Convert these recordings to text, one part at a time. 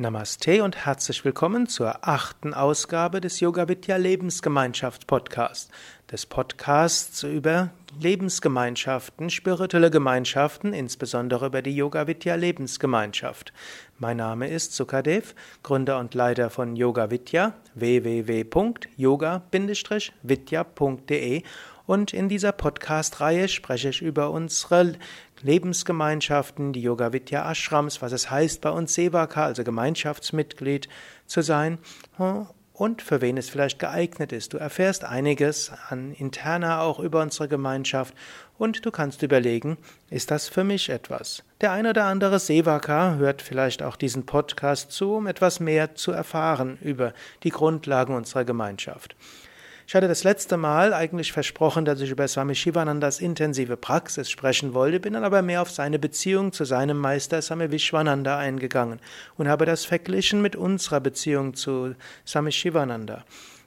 Namaste und herzlich willkommen zur achten Ausgabe des Yoga Vidya Lebensgemeinschaft Podcast, des Podcasts über Lebensgemeinschaften, spirituelle Gemeinschaften, insbesondere über die Yoga Vidya Lebensgemeinschaft. Mein Name ist Sukadev, Gründer und Leiter von Yoga Vidya www.yoga-vidya.de und in dieser Podcast-Reihe spreche ich über unsere Lebensgemeinschaften, die Yoga Vidya Ashrams, was es heißt, bei uns Sevaka, also Gemeinschaftsmitglied zu sein und für wen es vielleicht geeignet ist. Du erfährst einiges an interner auch über unsere Gemeinschaft und du kannst überlegen, ist das für mich etwas? Der ein oder andere Sevaka hört vielleicht auch diesen Podcast zu, um etwas mehr zu erfahren über die Grundlagen unserer Gemeinschaft. Ich hatte das letzte Mal eigentlich versprochen, dass ich über Swami Shivanandas intensive Praxis sprechen wollte, bin dann aber mehr auf seine Beziehung zu seinem Meister Swami Vishwananda eingegangen und habe das verglichen mit unserer Beziehung zu Swami Shivananda.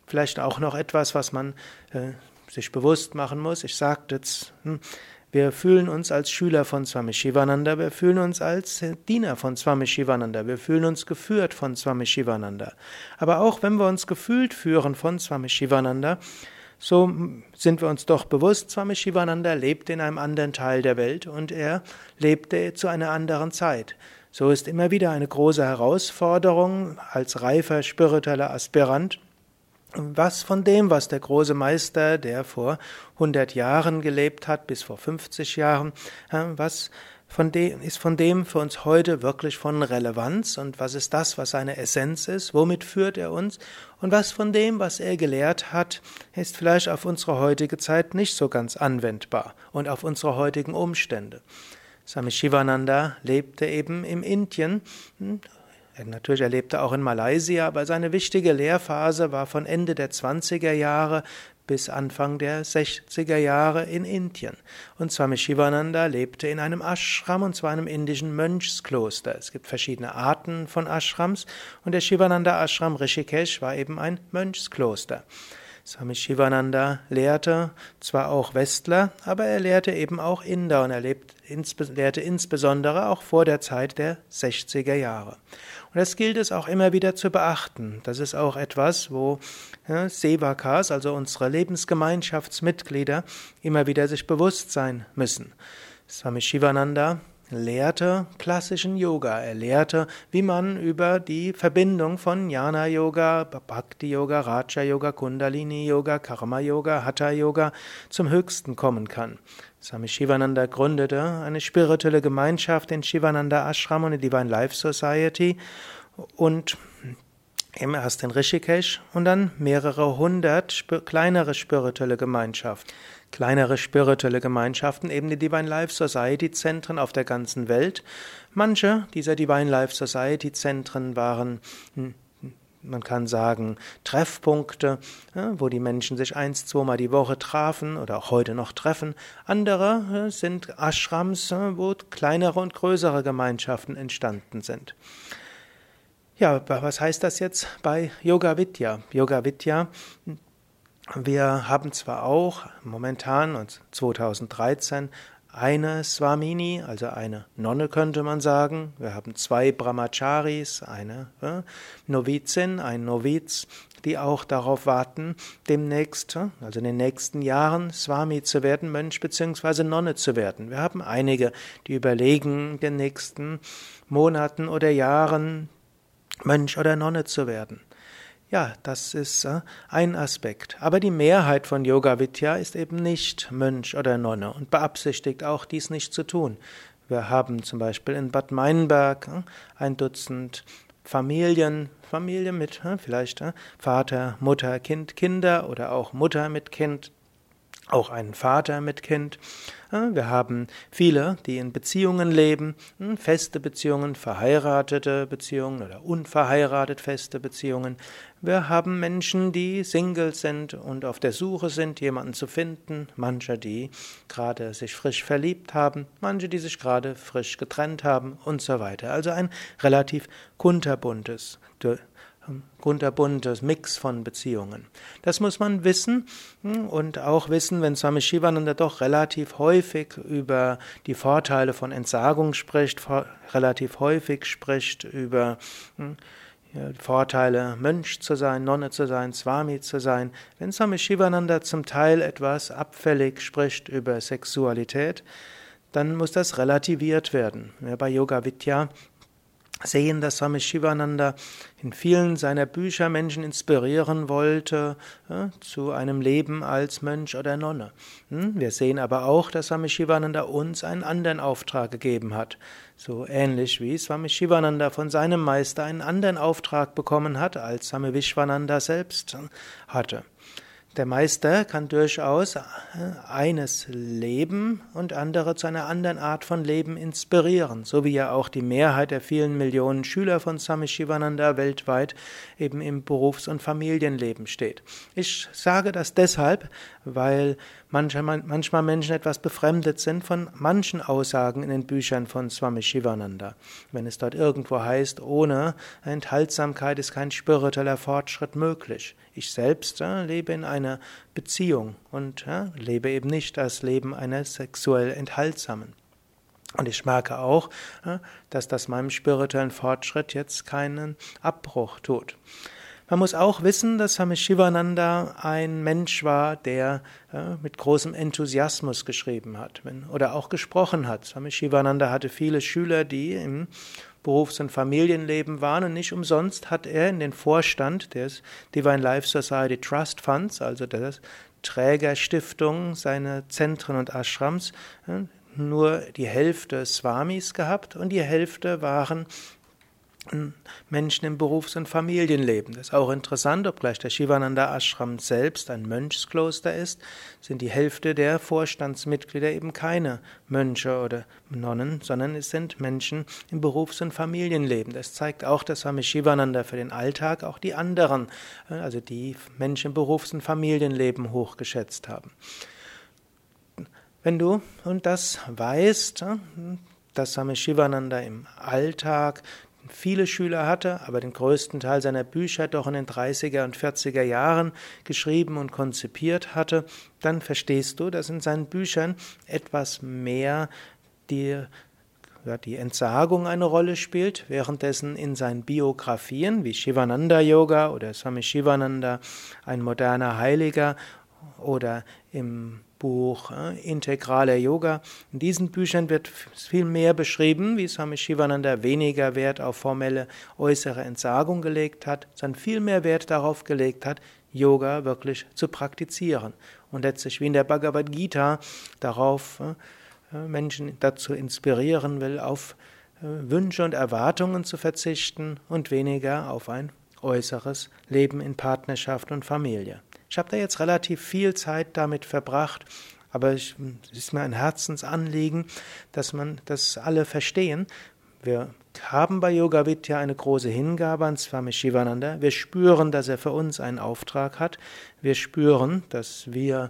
Vielleicht auch noch etwas, was man äh, sich bewusst machen muss. Ich sagte jetzt, hm, wir fühlen uns als Schüler von Swami Shivananda, wir fühlen uns als Diener von Swami Shivananda, wir fühlen uns geführt von Swami Shivananda. Aber auch wenn wir uns gefühlt führen von Swami Shivananda, so sind wir uns doch bewusst, Swami Shivananda lebte in einem anderen Teil der Welt und er lebte zu einer anderen Zeit. So ist immer wieder eine große Herausforderung als reifer spiritueller Aspirant, was von dem, was der große Meister, der vor 100 Jahren gelebt hat, bis vor 50 Jahren, was von dem, ist von dem für uns heute wirklich von Relevanz? Und was ist das, was seine Essenz ist, womit führt er uns? Und was von dem, was er gelehrt hat, ist vielleicht auf unsere heutige Zeit nicht so ganz anwendbar und auf unsere heutigen Umstände. Swami Shivananda lebte eben im Indien hm, er natürlich erlebte auch in Malaysia, aber seine wichtige Lehrphase war von Ende der 20er Jahre bis Anfang der 60er Jahre in Indien. Und Swami Shivananda lebte in einem Ashram und zwar einem indischen Mönchskloster. Es gibt verschiedene Arten von Ashrams und der Shivananda Ashram Rishikesh war eben ein Mönchskloster. Swami Shivananda lehrte zwar auch Westler, aber er lehrte eben auch Inder und er lehrte insbesondere auch vor der Zeit der 60er Jahre. Und das gilt es auch immer wieder zu beachten. Das ist auch etwas, wo ja, Sevakas, also unsere Lebensgemeinschaftsmitglieder, immer wieder sich bewusst sein müssen. Swami Shivananda lehrte klassischen Yoga. Er lehrte, wie man über die Verbindung von Jnana Yoga, Bhakti Yoga, Raja Yoga, Kundalini Yoga, Karma Yoga, Hatha Yoga zum Höchsten kommen kann. Swami Shivananda gründete eine spirituelle Gemeinschaft in Shivananda Ashram und die Divine Life Society und erst in Rishikesh und dann mehrere hundert kleinere spirituelle Gemeinschaften kleinere spirituelle Gemeinschaften, eben die Divine Life Society Zentren auf der ganzen Welt. Manche dieser Divine Life Society Zentren waren hm, man kann sagen, Treffpunkte, wo die Menschen sich eins, zweimal die Woche trafen oder auch heute noch treffen. Andere sind Ashrams, wo kleinere und größere Gemeinschaften entstanden sind. Ja, was heißt das jetzt bei Yoga Vidya? Yoga Vidya wir haben zwar auch momentan, 2013, eine Swamini, also eine Nonne könnte man sagen. Wir haben zwei Brahmacharis, eine äh, Novizin, ein Noviz, die auch darauf warten, demnächst, also in den nächsten Jahren Swami zu werden, Mönch bzw. Nonne zu werden. Wir haben einige, die überlegen, in den nächsten Monaten oder Jahren Mönch oder Nonne zu werden. Ja, das ist äh, ein Aspekt. Aber die Mehrheit von Yoga Vidya ist eben nicht Mönch oder Nonne und beabsichtigt auch dies nicht zu tun. Wir haben zum Beispiel in Bad Meinberg äh, ein Dutzend Familien, Familien mit äh, vielleicht Vater, Mutter, Kind, Kinder oder auch Mutter mit Kind, auch einen Vater mit Kind. Wir haben viele, die in Beziehungen leben, hm, feste Beziehungen, verheiratete Beziehungen oder unverheiratet feste Beziehungen. Wir haben Menschen, die Single sind und auf der Suche sind, jemanden zu finden. Manche, die gerade sich frisch verliebt haben, manche, die sich gerade frisch getrennt haben und so weiter. Also ein relativ kunterbuntes kunterbuntes Mix von Beziehungen. Das muss man wissen hm, und auch wissen, wenn Swami Shivananda doch relativ häufig über die Vorteile von Entsagung spricht, relativ häufig spricht über hm, Vorteile, Mönch zu sein, Nonne zu sein, Swami zu sein. Wenn Swami Shivananda zum Teil etwas abfällig spricht über Sexualität, dann muss das relativiert werden. Bei Yoga Vidya sehen, dass Swami Shivananda in vielen seiner Bücher Menschen inspirieren wollte ja, zu einem Leben als Mönch oder Nonne. Hm? Wir sehen aber auch, dass Swami Shivananda uns einen anderen Auftrag gegeben hat. So ähnlich wie Swami Shivananda von seinem Meister einen anderen Auftrag bekommen hat, als Swami Vishwananda selbst hatte. Der Meister kann durchaus äh, eines Leben und andere zu einer anderen Art von Leben inspirieren, so wie ja auch die Mehrheit der vielen Millionen Schüler von Swami Shivananda weltweit eben im Berufs- und Familienleben steht. Ich sage das deshalb, weil manchmal, manchmal Menschen etwas befremdet sind von manchen Aussagen in den Büchern von Swami Shivananda. Wenn es dort irgendwo heißt, ohne Enthaltsamkeit ist kein spiritueller Fortschritt möglich. Ich selbst äh, lebe in einer Beziehung und äh, lebe eben nicht das Leben einer sexuell Enthaltsamen. Und ich merke auch, äh, dass das meinem spirituellen Fortschritt jetzt keinen Abbruch tut. Man muss auch wissen, dass Swami Shivananda ein Mensch war, der äh, mit großem Enthusiasmus geschrieben hat oder auch gesprochen hat. Swami Shivananda hatte viele Schüler, die im Berufs- und Familienleben waren und nicht umsonst hat er in den Vorstand des Divine Life Society Trust Funds, also der Trägerstiftung seiner Zentren und Ashrams, nur die Hälfte Swamis gehabt und die Hälfte waren Menschen im Berufs- und Familienleben. Das ist auch interessant, obgleich der Shivananda Ashram selbst ein Mönchskloster ist, sind die Hälfte der Vorstandsmitglieder eben keine Mönche oder Nonnen, sondern es sind Menschen im Berufs- und Familienleben. Das zeigt auch, dass Swami Shivananda für den Alltag auch die anderen, äh, also die Menschen im Berufs- und Familienleben hochgeschätzt haben. Wenn du und das weißt, äh, dass Swami Shivananda im Alltag viele Schüler hatte, aber den größten Teil seiner Bücher doch in den 30er und 40er Jahren geschrieben und konzipiert hatte, dann verstehst du, dass in seinen Büchern etwas mehr die, ja, die Entsagung eine Rolle spielt, währenddessen in seinen Biografien wie Shivananda Yoga oder Swami Shivananda, ein moderner Heiliger oder im Buch äh, Integraler Yoga. In diesen Büchern wird viel mehr beschrieben, wie Swami Shivananda weniger Wert auf formelle äußere Entsagung gelegt hat, sondern viel mehr Wert darauf gelegt hat, Yoga wirklich zu praktizieren. Und letztlich wie in der Bhagavad Gita darauf äh, äh Menschen dazu inspirieren will, auf äh, Wünsche und Erwartungen zu verzichten und weniger auf ein äußeres Leben in Partnerschaft und Familie. Ich habe da jetzt relativ viel Zeit damit verbracht, aber es ist mir ein Herzensanliegen, dass man das alle verstehen. Wir haben bei Yoga Vidya eine große Hingabe an Swami Shivananda. Wir spüren, dass er für uns einen Auftrag hat. Wir spüren, dass wir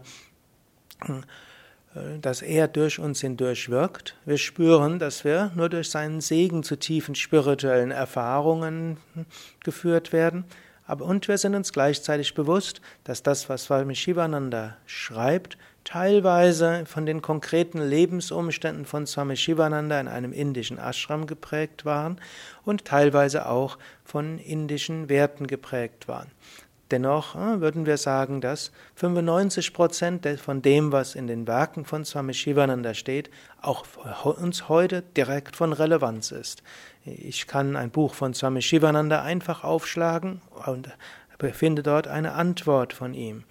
äh, dass er durch uns hindurch wirkt. Wir spüren, dass wir nur durch seinen Segen zu tiefen spirituellen Erfahrungen geführt werden. Aber und wir sind uns gleichzeitig bewusst, dass das, was Swami Shivananda schreibt, teilweise von den konkreten Lebensumständen von Swami Shivananda in einem indischen Ashram geprägt waren und teilweise auch von indischen Werten geprägt waren. Dennoch äh, würden wir sagen, dass 95 Prozent von dem, was in den Werken von Swami Shivananda steht, auch für uns heute direkt von Relevanz ist. Ich kann ein Buch von Swami Shivananda einfach aufschlagen und finde dort eine Antwort von ihm.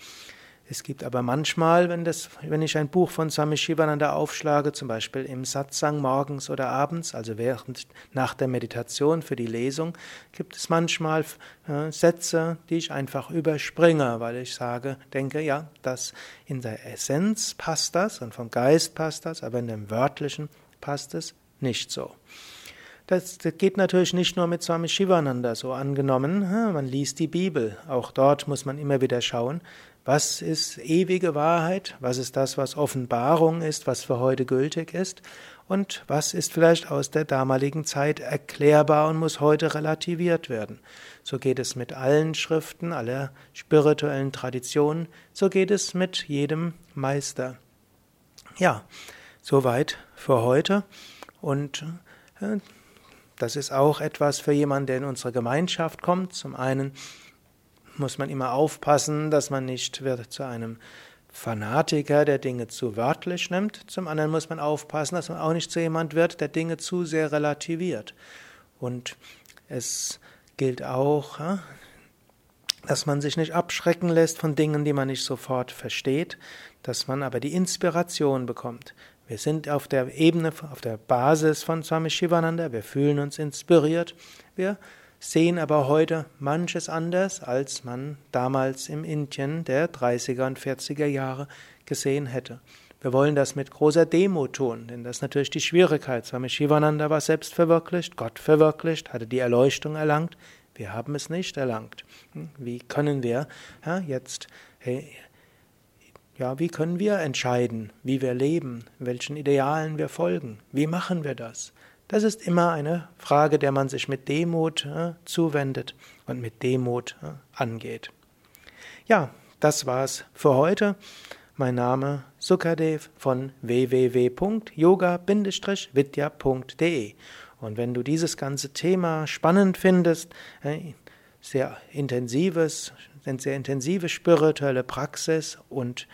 Es gibt aber manchmal, wenn, das, wenn ich ein Buch von Swami Shivananda aufschlage, zum Beispiel im Satsang morgens oder abends, also während nach der Meditation für die Lesung, gibt es manchmal äh, Sätze, die ich einfach überspringe, weil ich sage, denke, ja, das in der Essenz passt das und vom Geist passt das, aber in dem Wörtlichen passt es nicht so. Das geht natürlich nicht nur mit Swami Shivananda so angenommen. Man liest die Bibel. Auch dort muss man immer wieder schauen, was ist ewige Wahrheit? Was ist das, was Offenbarung ist, was für heute gültig ist? und was ist vielleicht aus der damaligen Zeit erklärbar und muss heute relativiert werden. So geht es mit allen Schriften, aller spirituellen Traditionen, so geht es mit jedem Meister. Ja, soweit für heute und äh, das ist auch etwas für jemanden, der in unsere Gemeinschaft kommt. Zum einen muss man immer aufpassen, dass man nicht wird zu einem Fanatiker, der Dinge zu wörtlich nimmt. Zum anderen muss man aufpassen, dass man auch nicht zu jemand wird, der Dinge zu sehr relativiert. Und es gilt auch, dass man sich nicht abschrecken lässt von Dingen, die man nicht sofort versteht, dass man aber die Inspiration bekommt. Wir sind auf der Ebene, auf der Basis von Swami Shivananda, wir fühlen uns inspiriert, wir sehen aber heute manches anders, als man damals im Indien der 30er und 40er Jahre gesehen hätte. Wir wollen das mit großer Demut tun, denn das ist natürlich die Schwierigkeit. Swami Shivananda war selbst verwirklicht, Gott verwirklicht, hatte die Erleuchtung erlangt. Wir haben es nicht erlangt. Hm, wie können wir ja, jetzt, hey, ja, wie können wir entscheiden, wie wir leben, welchen Idealen wir folgen? Wie machen wir das? Das ist immer eine Frage, der man sich mit Demut äh, zuwendet und mit Demut äh, angeht. Ja, das war's für heute. Mein Name Sukadev von www.yoga-vidya.de und wenn du dieses ganze Thema spannend findest, äh, sehr intensives, sehr intensive spirituelle Praxis und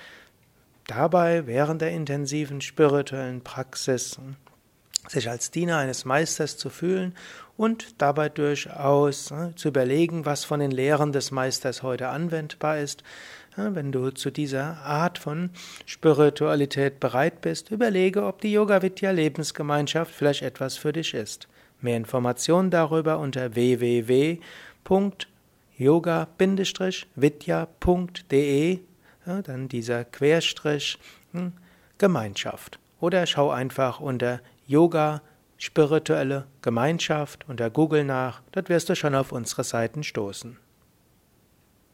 dabei während der intensiven spirituellen Praxis sich als Diener eines Meisters zu fühlen und dabei durchaus ne, zu überlegen, was von den Lehren des Meisters heute anwendbar ist. Wenn du zu dieser Art von Spiritualität bereit bist, überlege, ob die Yoga Vidya Lebensgemeinschaft vielleicht etwas für dich ist. Mehr Informationen darüber unter www.yoga-vidya.de, dann dieser Querstrich hm, Gemeinschaft. Oder schau einfach unter Yoga, spirituelle Gemeinschaft unter Google nach, dort wirst du schon auf unsere Seiten stoßen.